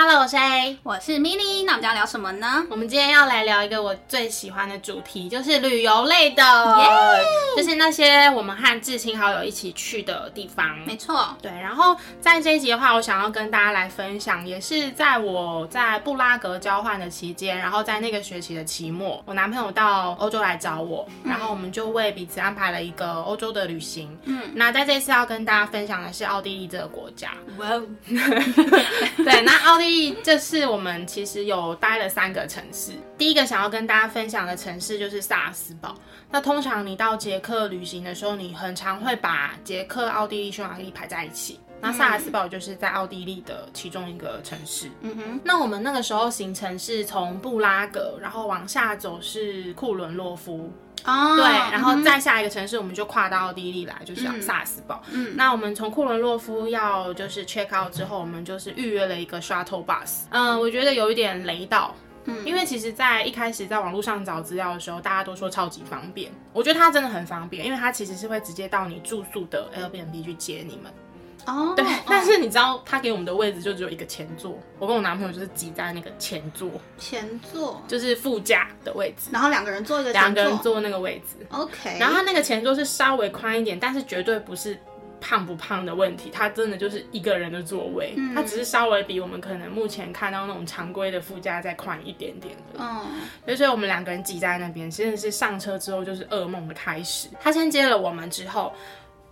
Hello，我是 A。我是 Milly，那我们要聊什么呢？我们今天要来聊一个我最喜欢的主题，就是旅游类的就是那些我们和至亲好友一起去的地方。没错，对，然后在这一集的话，我想要跟大家来分享，也是在我在布拉格交换的期间，然后在那个学期的期末，我男朋友到欧洲来找我，然后我们就为彼此安排了一个欧洲的旅行。嗯，那在这次要跟大家分享的是奥地利这个国家。哇哦，对，那奥地利这次我们其实有待了三个城市。第一个想要跟大家分享的城市就是萨尔斯堡。那通常你到捷克旅行的时候，你很常会把捷克、奥地利、匈牙利排在一起。那萨尔斯堡就是在奥地利的其中一个城市。嗯哼，那我们那个时候行程是从布拉格，然后往下走是库伦洛夫，哦，对，然后再下一个城市我们就跨到奥地利来，就是萨尔斯堡。嗯那我们从库伦洛夫要就是 check out 之后，我们就是预约了一个 shuttle bus。嗯，我觉得有一点雷到。嗯因为其实，在一开始在网络上找资料的时候，大家都说超级方便。我觉得它真的很方便，因为它其实是会直接到你住宿的 Airbnb 去接你们。哦，对，哦但是你知道，他给我们的位置就只有一个前座，我跟我男朋友就是挤在那个前座，前座，就是副驾的位置，然后两个人坐一个两个人坐那个位置。，OK，然后他那个前座是稍微宽一点，但是绝对不是胖不胖的问题，它真的就是一个人的座位，嗯它只是稍微比我们可能目前看到那种常规的副驾再宽一点点的。嗯，对所以我们两个人挤在那边，真的是上车之后就是噩梦的开始。他先接了我们之后，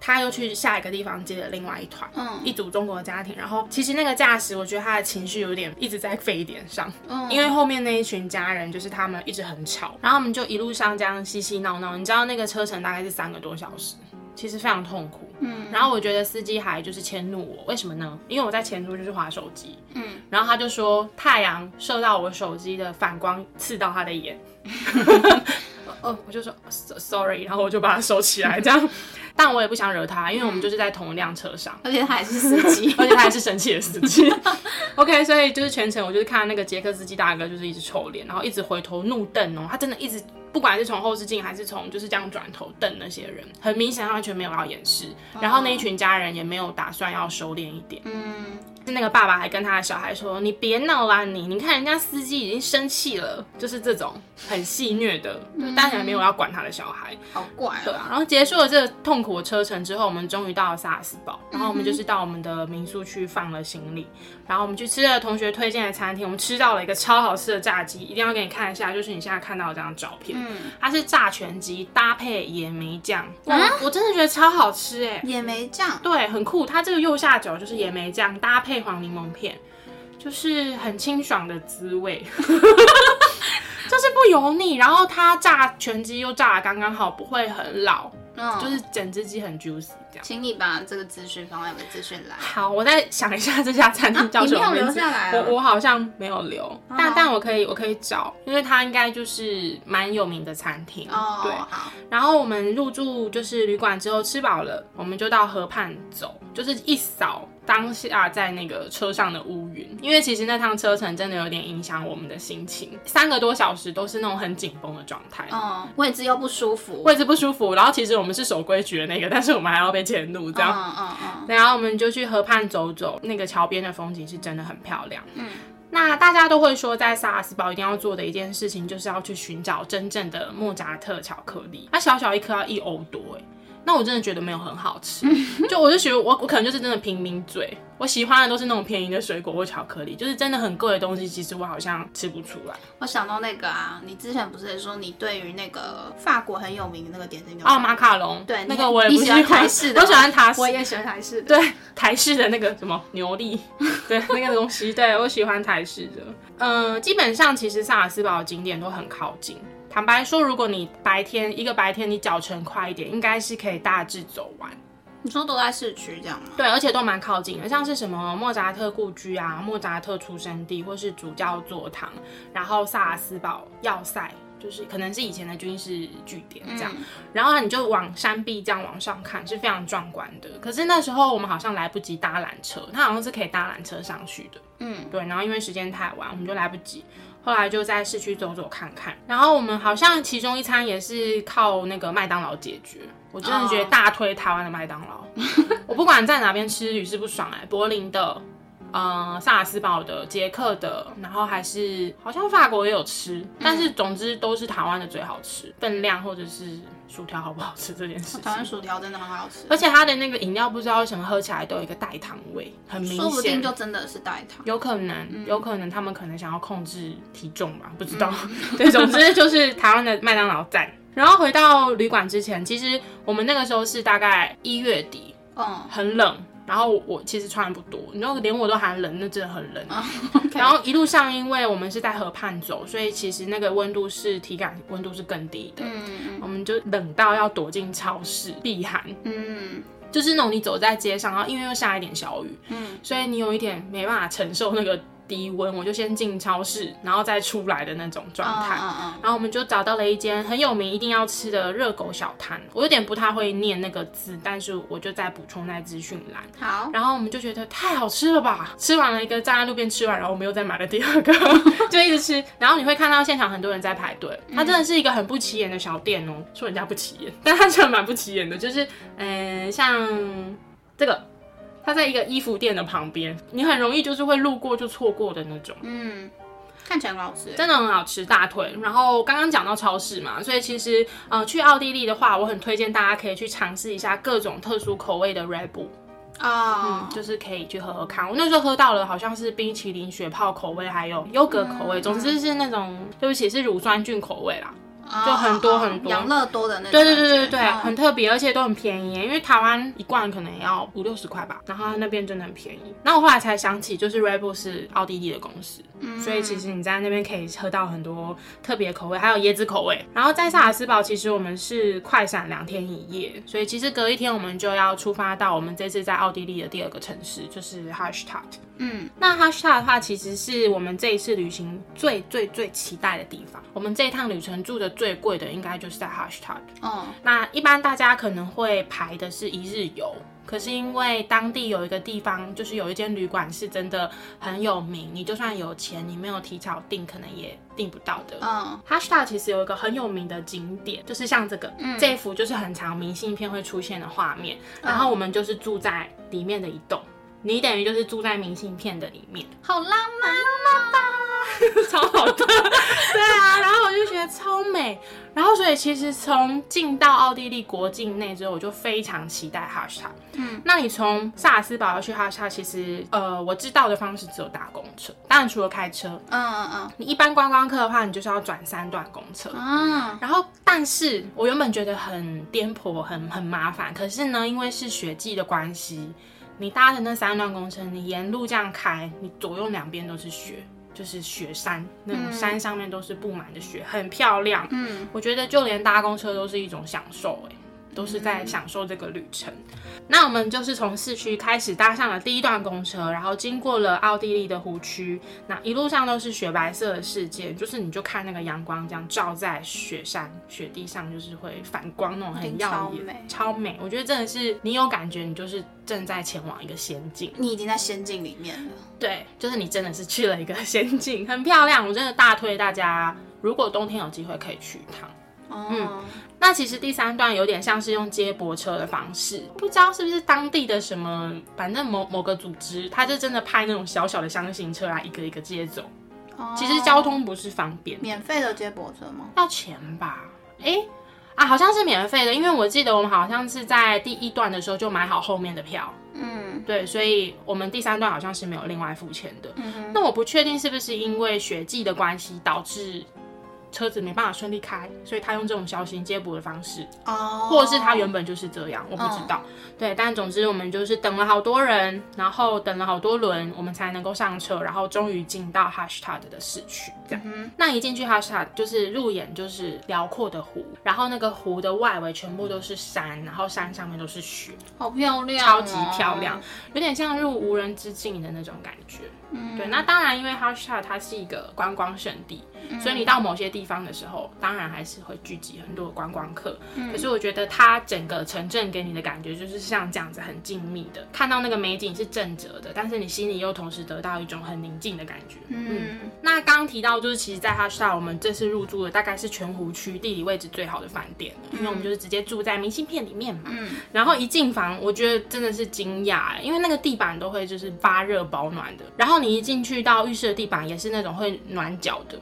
他又去下一个地方接了另外一团，嗯一组中国的家庭。然后其实那个驾驶，我觉得他的情绪有点一直在沸点上，嗯因为后面那一群家人就是他们一直很吵，然后我们就一路上这样嬉嬉闹闹。你知道那个车程大概是三个多小时。其实非常痛苦，嗯然后我觉得司机还就是迁怒我，为什么呢？因为我在前座就是划手机，嗯，然后他就说太阳射到我手机的反光刺到他的眼，哦，我就说 "So- sorry，然后我就把它收起来，这样。但我也不想惹他，因为我们就是在同一辆车上，而且他还是司机，而且他还是生气的司机。OK，所以就是全程我就是看那个捷克司机大哥就是一直臭脸，然后一直回头怒瞪哦，他真的一直不管是从后视镜还是从就是这样转头瞪那些人，很明显他完全没有要掩饰，然后那一群家人也没有打算要收敛一点。嗯，是那个爸爸还跟他的小孩说：“你别闹啦，你你看人家司机已经生气了，就是这种很戏虐的，但还没有要管他的小孩。好怪哦，对啊，然后结束了这个痛苦的车程之后，我们终于到了萨尔斯堡，然后我们就是到我们的民宿去放了行李，然后我们去吃了同学推荐的餐厅，我们吃到了一个超好吃的炸鸡，一定要给你看一下，就是你现在看到的这张照片，嗯，它是炸全鸡搭配野莓酱，哇，我真的觉得超好吃哎、野莓酱，对，很酷。它这个右下角就是野莓酱搭配黄柠檬片，就是很清爽的滋味，就是不油腻。然后它炸全鸡又炸的刚刚好，不会很老，嗯，就是整只鸡很 juicy 这样。请你把这个资讯放在我的资讯栏。好，我再想一下这家餐厅叫什么名字。下来啊？我我好像没有留，但哦但我可以我可以找，因为它应该就是蛮有名的餐厅。哦，对，好，然后我们入住就是旅馆之后吃饱了，我们就到河畔走，就是一扫当下在那个车上的乌云，因为其实那趟车程真的有点影响我们的心情，三个多小时都是那种很紧绷的状态。嗯，位置又不舒服，位置不舒服，然后其实我们是守规矩的那个，但是我们还要被迁怒这样。嗯嗯嗯，然后我们就去河畔走走，那个桥边的风景是真的很漂亮。嗯，那大家都会说，在萨尔斯堡一定要做的一件事情，就是要去寻找真正的莫扎特巧克力。它小小一颗要一欧多，哎，那我真的觉得没有很好吃。就我就觉得我我可能就是真的平民嘴，我喜欢的都是那种便宜的水果或巧克力，就是真的很贵的东西，其实我好像吃不出来。我想到那个啊，你之前不是说你对于那个法国很有名的那个点心牛哦，排，马卡龙，对，那你个我也不喜欢台式的，我喜欢塔式我也喜欢台式的，对台式的那个什么牛力，对那个东西，对我喜欢台式的。嗯、基本上其实萨尔斯堡的景点都很靠近。坦白说，如果你白天一个白天你脚程快一点，应该是可以大致走完。你说都在市区这样吗？对，而且都蛮靠近的，像是什么莫扎特故居啊、莫扎特出生地，或是主教座堂，然后萨尔斯堡要塞，就是可能是以前的军事据点这样。嗯然后你就往山壁这样往上看，是非常壮观的。可是那时候我们好像来不及搭缆车，它好像是可以搭缆车上去的。嗯，对，然后因为时间太晚，我们就来不及。后来就在市区走走看看，然后我们好像其中一餐也是靠那个麦当劳解决。我真的觉得大推台湾的麦当劳，我不管在哪边吃屡试不爽哎、柏林的。呃，萨尔斯堡的、捷克的，然后还是好像法国也有吃，但是总之都是台湾的最好吃，分量或者是薯条好不好吃这件事情。台湾薯条真的很好吃，而且它的那个饮料不知道为什么喝起来都有一个代糖味，很明显。说不定就真的是代糖。有可能，有可能他们可能想要控制体重吧，不知道。对，总之就是台湾的麦当劳在。然后回到旅馆之前，其实我们那个时候是大概一月底，嗯，很冷。然后我其实穿的不多，你知道，连我都喊冷，那真的很冷。然后一路上，因为我们是在河畔走，所以其实那个温度是体感温度是更低的。嗯我们就冷到要躲进超市避寒。嗯就是那种你走在街上，然后因为又下一点小雨，嗯，所以你有一点没办法承受那个低温，我就先进超市，然后再出来的那种状态。嗯嗯然后我们就找到了一间很有名、一定要吃的热狗小摊。我有点不太会念那个字，但是我就在补充在资讯栏。嗯，好，然后我们就觉得太好吃了吧！吃完了一个，站在路边吃完，然后我们又再买了第二个，就一直吃。然后你会看到现场很多人在排队，它真的是一个很不起眼的小店哦。说人家不起眼，但它真的蛮不起眼的，就是嗯、呃像这个，它在一个衣服店的旁边，你很容易就是会路过就错过的那种。嗯，看起来很好吃。真的很好吃，大腿。然后刚刚讲到超市嘛，所以其实呃去奥地利的话，我很推荐大家可以去尝试一下各种特殊口味的 Red Bull。哦，就是可以去喝喝看。我那时候喝到了，好像是冰淇淋雪泡口味，还有优格口味，总之是那种对不起是乳酸菌口味啦。就很多很多养乐多的那种对。对对对对，嗯很特别，而且都很便宜，因为台湾一罐可能也要五六十块吧，然后它那边真的很便宜。那我后来才想起，就是 Red Bull 是奥地利的公司，所以其实你在那边可以喝到很多特别口味，还有椰子口味。然后在萨尔斯堡，其实我们是快闪两天一夜，所以其实隔一天我们就要出发到我们这次在奥地利的第二个城市，就是 Hallstatt。嗯，那 Hallstatt 的话，其实是我们这一次旅行最最最期待的地方。我们这一趟旅程住的最贵的，应该就是在 Hallstatt。哦，那一般大家可能会排的是一日游，可是因为当地有一个地方，就是有一间旅馆是真的很有名，你就算有钱，你没有提早订，可能也订不到的。嗯 Hashta 其实有一个很有名的景点，就是像这个，这一幅就是很长明信片会出现的画面，然后我们就是住在里面的一栋，你等于就是住在明信片的里面。好浪漫哦。超好的，对啊，然后我就觉得超美，然后所以其实从进到奥地利国境内之后，我就非常期待哈什塔。嗯，那你从萨尔斯堡要去哈什塔，其实呃我知道的方式只有搭公车，当然除了开车，嗯嗯嗯你一般观光客的话，你就是要转三段公车。嗯嗯，然后，但是我原本觉得很颠簸、很很麻烦，可是呢，因为是雪季的关系，你搭的那三段公车，你沿路这样开，你左右两边都是雪，就是雪山，那种山上面都是布满的雪，很漂亮。嗯，我觉得就连搭公车都是一种享受、哎，都是在享受这个旅程。那我们就是从市区开始搭上了第一段公车，然后经过了奥地利的湖区，那一路上都是雪白色的世界，就是你就看那个阳光这样照在雪山、雪地上，就是会反光那种很耀眼，超美超美。我觉得真的是你有感觉，你就是正在前往一个仙境。你已经在仙境里面了。对，就是你真的是去了一个仙境，很漂亮。我真的大推大家，如果冬天有机会可以去一趟。哦，那其实第三段有点像是用接驳车的方式，不知道是不是当地的什么，反正某某个组织，他就真的派那种小小的箱型车来一个一个接走。哦其实交通不是方便，免费的接驳车吗？要钱吧？诶，啊，好像是免费的，因为我记得我们好像是在第一段的时候就买好后面的票，嗯对，所以我们第三段好像是没有另外付钱的。嗯那我不确定是不是因为雪季的关系导致车子没办法顺利开，所以他用这种小型接驳的方式，哦，或者是他原本就是这样，我不知道。对，但总之我们就是等了好多人，然后等了好多轮，我们才能够上车，然后终于进到 Hashtag 的市区。这样，那一进去 Hashtag 就是入眼就是辽阔的湖，然后那个湖的外围全部都是山，然后山上面都是雪，好漂亮、超级漂亮，，有点像入无人之境的那种感觉。嗯。对，那当然，因为 Hallstatt 它是一个观光胜地，所以你到某些地地方的时候，当然还是会聚集很多的观光客。可是我觉得它整个城镇给你的感觉就是像这样子很静谧的，看到那个美景是正着的，但是你心里又同时得到一种很宁静的感觉。嗯，那刚刚提到就是，其实在哈萨我们这次入住的大概是全湖区地理位置最好的饭店了，因为我们就是直接住在明信片里面嘛。嗯，然后一进房，我觉得真的是惊讶，因为那个地板都会就是发热保暖的，然后你一进去到浴室的地板也是那种会暖脚的。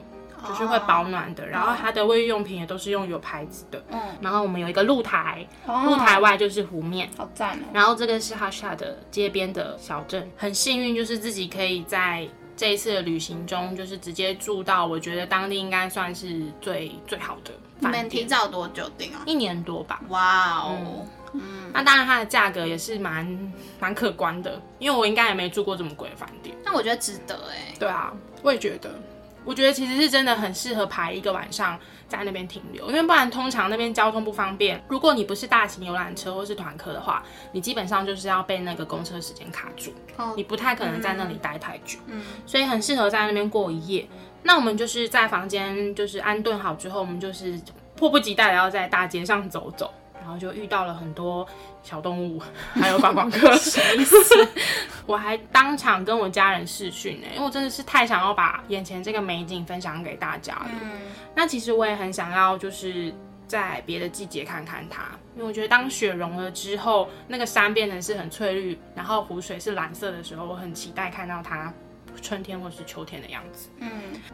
就是会保暖的，然后它的卫浴用品也都是用有牌子的。嗯，然后我们有一个露台，露台外就是湖面，好赞哦。然后这个是哈萨的街边的小镇，很幸运就是自己可以在这一次的旅行中，就是直接住到我觉得当地应该算是最最好的。你们提早多久订啊？一年多吧。哇哦，嗯，那当然它的价格也是蛮蛮可观的，因为我应该也没住过这么贵的饭店。那我觉得值得哎。对啊，我也觉得。我觉得其实是真的很适合排一个晚上在那边停留，因为不然通常那边交通不方便。如果你不是大型游览车或是团客的话，你基本上就是要被那个公车时间卡住，你不太可能在那里待太久。嗯，所以很适合在那边过一夜。那我们就是在房间就是安顿好之后，我们就是迫不及待的要在大街上走走。然后就遇到了很多小动物，还有观光客，什么意思？我还当场跟我家人视讯呢，因为我真的是太想要把眼前这个美景分享给大家了。那其实我也很想要，就是在别的季节看看它，因为我觉得当雪融了之后，那个山变成是很翠绿，然后湖水是蓝色的时候，我很期待看到它春天或是秋天的样子。嗯，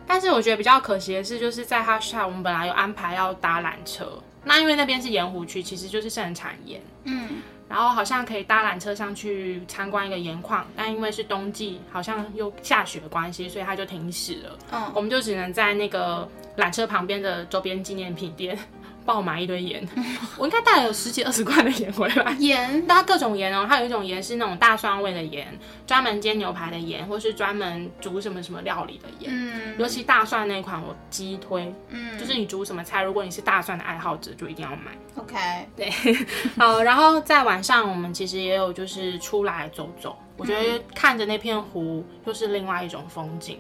但是我觉得比较可惜的是，就是在哈萨，我们本来有安排要搭缆车。那因为那边是盐湖区，其实就是盛产盐，嗯，然后好像可以搭缆车上去参观一个盐矿，但因为是冬季，好像又下雪的关系，所以它就停驶了。嗯，我们就只能在那个缆车旁边的周边纪念品店。爆买一堆盐，我应该带了有十几二十罐的盐回来。盐，它各种盐哦，它有一种盐是那种大蒜味的盐，专门煎牛排的盐，或是专门煮什么什么料理的盐。嗯，尤其大蒜那款我激推。嗯，就是你煮什么菜，如果你是大蒜的爱好者，就一定要买。OK，对，好，然后在晚上我们其实也有就是出来走走，我觉得看着那片湖又是另外一种风景。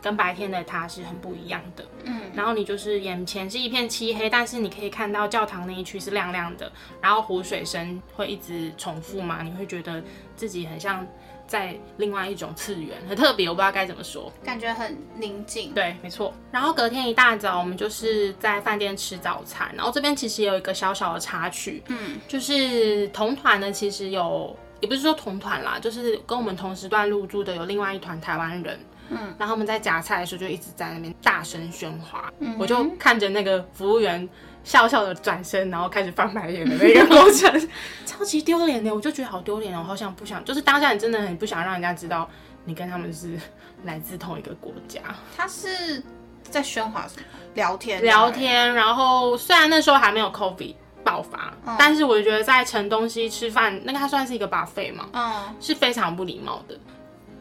跟白天的它是很不一样的，嗯，然后你就是眼前是一片漆黑，但是你可以看到教堂那一区是亮亮的，然后湖水声会一直重复嘛，你会觉得自己很像在另外一种次元，很特别，我不知道该怎么说，感觉很宁静。对，没错。然后隔天一大早，我们就是在饭店吃早餐，然后这边其实有一个小小的插曲，嗯，就是同团的其实有，也不是说同团啦，就是跟我们同时段入住的有另外一团台湾人。嗯，然后他们在夹菜的时候就一直在那边大声喧哗，我就看着那个服务员笑笑的转身，然后开始翻白眼的那个过程，超级丢脸的，我就觉得好丢脸哦，好想不想，就是当下你真的很不想让人家知道你跟他们是来自同一个国家。他是在喧哗什么？聊天，聊天。然后虽然那时候还没有 COVID 爆发，但是我觉得在盛东西吃饭，那个它算是一个 buffet 嘛，嗯，是非常不礼貌的。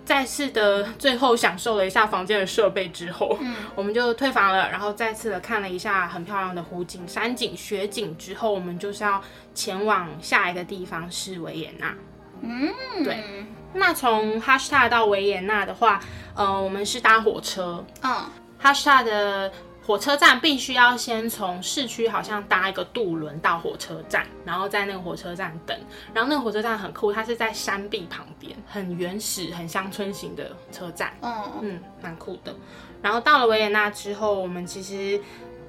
再次的最后享受了一下房间的设备之后，嗯，我们就退房了，然后再次的看了一下很漂亮的湖景、山景、雪景之后，我们就是要前往下一个地方是维也纳。嗯，对。那从哈施塔到维也纳的话，呃，我们是搭火车。嗯，哈施塔的。火车站必须要先从市区好像搭一个渡轮到火车站，然后在那个火车站等。然后那个火车站很酷，它是在山壁旁边，很原始、很乡村型的车站。嗯嗯，蛮酷的。然后到了维也纳之后，我们其实。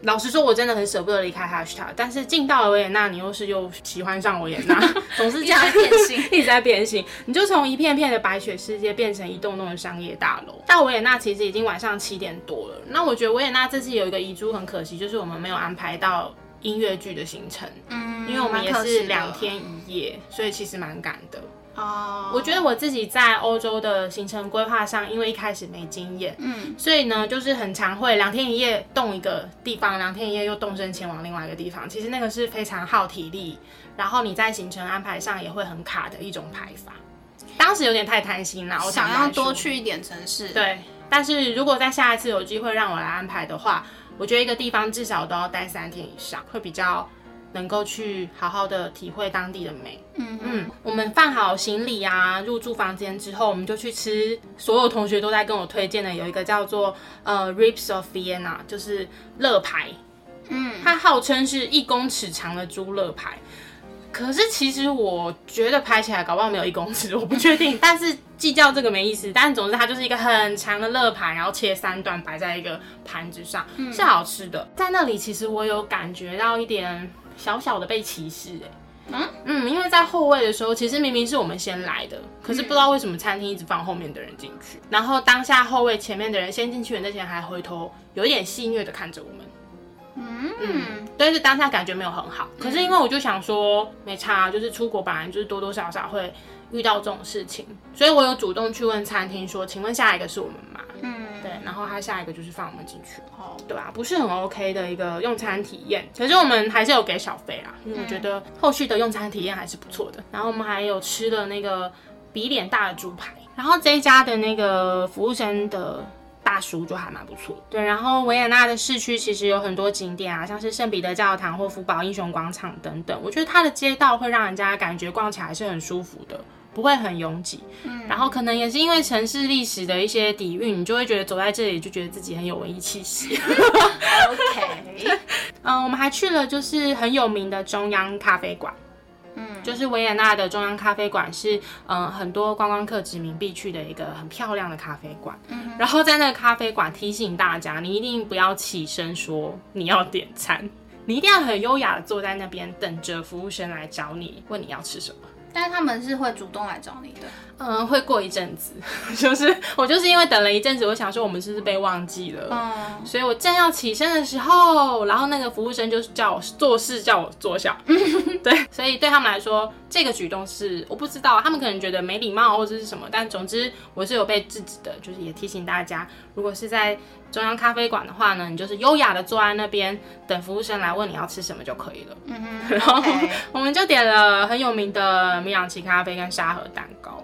老实说，我真的很舍不得离开哈士塔，但是进到了维也纳，你又是又喜欢上维也纳，总是这样变形，一直在变形。你就从一片片的白雪世界变成一栋栋的商业大楼。到维也纳其实已经晚上七点多了。那我觉得维也纳这次有一个遗珠很可惜，就是我们没有安排到音乐剧的行程，嗯，因为我们也是两天一夜，所以其实蛮赶的。哦，我觉得我自己在欧洲的行程规划上，因为一开始没经验，嗯，所以呢，就是很常会两天一夜动一个地方，两天一夜又动身前往另外一个地方。其实那个是非常耗体力，然后你在行程安排上也会很卡的一种排法。当时有点太贪心了，我想要多去一点城市。对，但是如果在下一次有机会让我来安排的话，我觉得一个地方至少都要待三天以上，会比较能够去好好的体会当地的美。嗯嗯，我们放好行李啊，入住房间之后，我们就去吃。所有同学都在跟我推荐的有一个叫做呃 Ribs of Vienna，就是乐排。嗯，它号称是一公尺长的猪肋排，可是其实我觉得拍起来搞不好没有一公尺，我不确定。但是计较这个没意思，但总之它就是一个很长的肋排，然后切三段摆在一个盘子上，是好吃的。在那里其实我有感觉到一点小小的被歧视、欸，嗯嗯，因为在后位的时候，其实明明是我们先来的，可是不知道为什么餐厅一直放后面的人进去，然后当下后位前面的人先进去的那些人还回头有一点戏谑的看着我们。嗯，但是当下感觉没有很好。可是因为我就想说，没差，就是出国本来就是多多少少会遇到这种事情，所以我有主动去问餐厅说，请问下一个是我们吗？嗯，对，然后他下一个就是放我们进去，哦，对啊、不是很 OK 的一个用餐体验。可是我们还是有给小费啦，因为我觉得后续的用餐体验还是不错的。然后我们还有吃的那个比脸大的猪排，然后这一家的那个服务生的。大叔就还蛮不错，对。然后维也纳的市区其实有很多景点啊，像是圣彼得教堂或福堡英雄广场等等。我觉得它的街道会让人家感觉逛起来是很舒服的，不会很拥挤。嗯。然后可能也是因为城市历史的一些底蕴，你就会觉得走在这里就觉得自己很有文艺气息。OK，嗯，我们还去了就是很有名的中央咖啡馆。嗯，就是维也纳的中央咖啡馆是，嗯、很多观光客殖民必去的一个很漂亮的咖啡馆。然后在那个咖啡馆提醒大家，你一定不要起身说你要点餐，你一定要很优雅的坐在那边等着服务生来找你，问你要吃什么。但是他们是会主动来找你的，嗯，会过一阵子，就是我就是因为等了一阵子，我想说我们是不是被忘记了，嗯，所以我正要起身的时候，然后那个服务生就叫我做事，叫我坐下。对，所以对他们来说，这个举动是我不知道，他们可能觉得没礼貌或者是什么，但总之我是有被制止的，就是也提醒大家，如果是在中央咖啡馆的话呢，你就是优雅的坐在那边等服务生来问你要吃什么就可以了。嗯哼 然后我们就点了很有名的米朗奇咖啡跟沙盒蛋糕。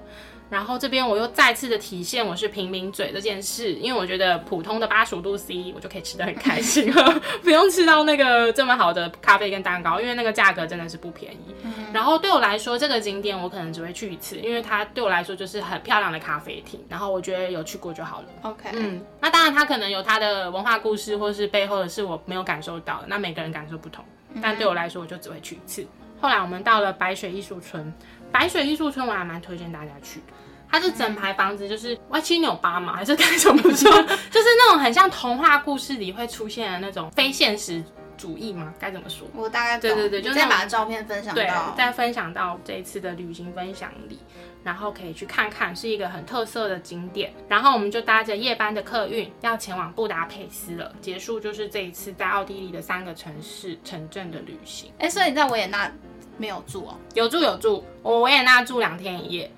然后这边我又再次的体现我是平民嘴这件事，因为我觉得普通的八十五度 C 我就可以吃的很开心了，不用吃到那个这么好的咖啡跟蛋糕，因为那个价格真的是不便宜。然后对我来说，这个景点我可能只会去一次，因为它对我来说就是很漂亮的咖啡厅，然后我觉得有去过就好了。OK，嗯，那当然，它可能有它的文化故事，或是背后的是我没有感受到的。那每个人感受不同，但对我来说，我就只会去一次。后来我们到了白水艺术村，白水艺术村我还蛮推荐大家去的。它是整排房子就是歪七扭八嘛，还是该怎么说？就是那种很像童话故事里会出现的那种非现实主义吗？该怎么说？我大概懂对对对就你再把照片分享对到，，再分享到这一次的旅行分享里，然后可以去看看，是一个很特色的景点。然后我们就搭着夜班的客运要前往布达佩斯了，结束就是这一次在奥地利的三个城市城镇的旅行。哎，所以你在维也纳没有住哦？有住有住，我维也纳住两天一夜。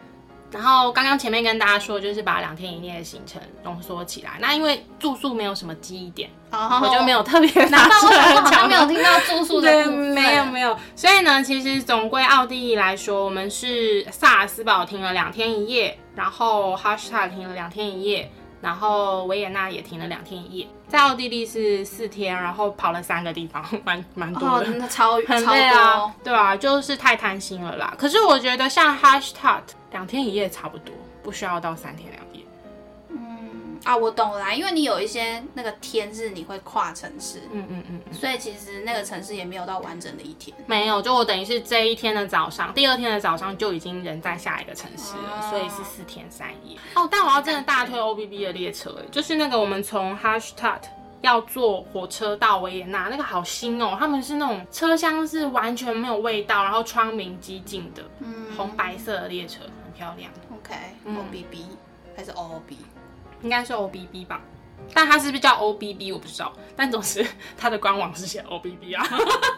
然后刚刚前面跟大家说，就是把两天一夜的行程浓缩起来。那因为住宿没有什么记忆点，哦我就没有特别 拿难出怪我想说来好像没有听到住宿的 没有没有。所以呢，其实总归奥地利来说，我们是萨尔斯堡停了两天一夜，然后哈施塔停了两天一夜，然后维也纳也停了两天一夜。在奥地利是四天，然后跑了三个地方，蛮蛮多哦，的。超 很超累啊，，对啊，就是太贪心了啦。可是我觉得像 Hashtag 两天一夜差不多，不需要到三天两夜。啊，我懂了啦，因为你有一些那个天是你会跨城市，嗯嗯嗯嗯，所以其实那个城市也没有到完整的一天。没有，就我等于是这一天的早上，第二天的早上就已经人在下一个城市了，哦所以是四天三夜。哦，但我要真的大推 OBB 的列车，哎，就是那个我们从 Hashtag 要坐火车到维也纳，那个好新哦，他们是那种车厢是完全没有味道，然后窗明几净的，嗯红白色的列车，很漂亮。OK，O B B 还是 O O B？应该是 OBB 吧，但它是不是叫 OBB 我不知道，但总之 它的官网是写 OBB 啊，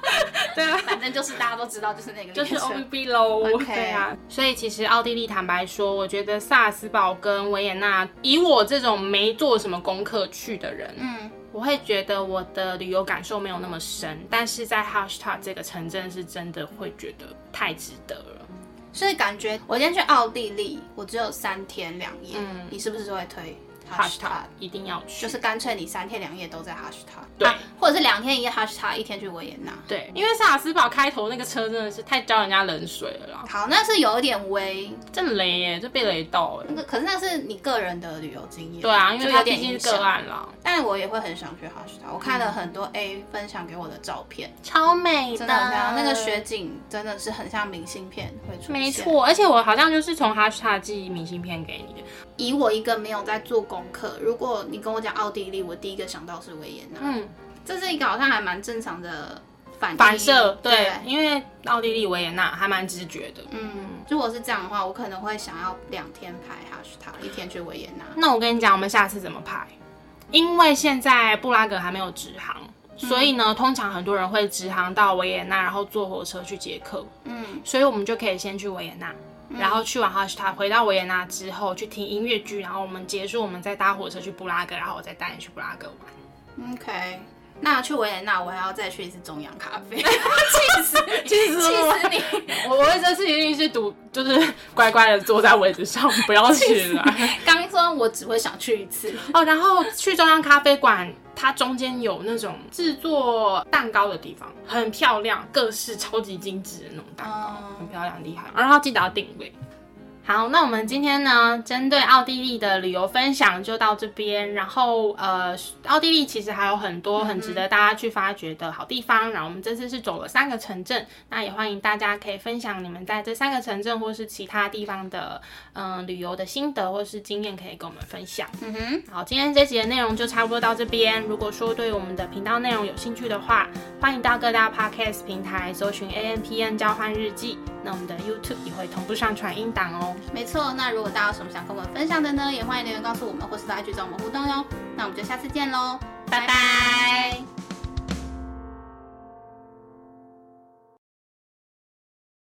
对啊。反正就是大家都知道，就是那个就是 OBB 喽 OK 对啊，所以其实奥地利坦白说，我觉得萨尔斯堡跟维也纳，以我这种没做什么功课去的人，嗯，我会觉得我的旅游感受没有那么深，但是在 Hashtag 这个城镇是真的会觉得太值得了。所以感觉我今天去奥地利，我只有三天两夜，嗯。你是不是会推？Hashtag 一定要去，就是干脆你三天两夜都在 hashtag，对。啊或者是两天一夜 hashtag，一天去维也纳。对，因为萨尔斯堡开头那个车真的是太浇人家冷水了啦，好，那是有一点微，这雷耶，这被雷到哎。那个可是那是你个人的旅游经验，对啊，因为就有它毕竟是个案啦，但我也会很想去 hashtag，我看了很多 A 分享给我的照片，超美真的很漂亮，那个雪景真的是很像明信片会出现。没，错，而且我好像就是从 hashtag 寄明信片给你的，以我一个没有在做功课，如果你跟我讲奥地利，我第一个想到是维也纳，嗯，这是一个好像还蛮正常的反反射对对，，因为奥地利维也纳还蛮直觉的。嗯，如果是这样的话，我可能会想要两天排 hashtag，一天去维也纳。那我跟你讲，我们下次怎么排？因为现在布拉格还没有直航，所以呢，通常很多人会直航到维也纳，然后坐火车去捷克。嗯，所以我们就可以先去维也纳，然后去完哈士塔，回到维也纳之后去听音乐剧，然后我们结束，我们再搭火车去布拉格，然后我再带你去布拉格玩。OK，那去维也纳我还要再去一次中央咖啡，气死你，气死我气死你！我 我这次一定是独，就是乖乖的坐在位置上，不要起来。刚说我只会想去一次，哦，然后去中央咖啡馆，它中间有那种制作蛋糕的地方，很漂亮，各式超级精致的那种蛋糕，哦很漂亮，厉害。然后记得要定位。好，那我们今天呢，针对奥地利的旅游分享就到这边。然后，呃，奥地利其实还有很多很值得大家去发掘的好地方。然后我们这次是走了三个城镇，那也欢迎大家可以分享你们在这三个城镇或是其他地方的嗯、旅游的心得或是经验，可以跟我们分享。嗯哼，好，今天这集的内容就差不多到这边。如果说对我们的频道内容有兴趣的话，欢迎到各大 podcast 平台搜寻 A N P N 交换日记。那我们的 YouTube 也会同步上传音档哦。没错。那如果大家有什么想跟我们分享的呢，也欢迎留言告诉我们，或是到 IG 找我们互动哟。那我们就下次见喽，拜拜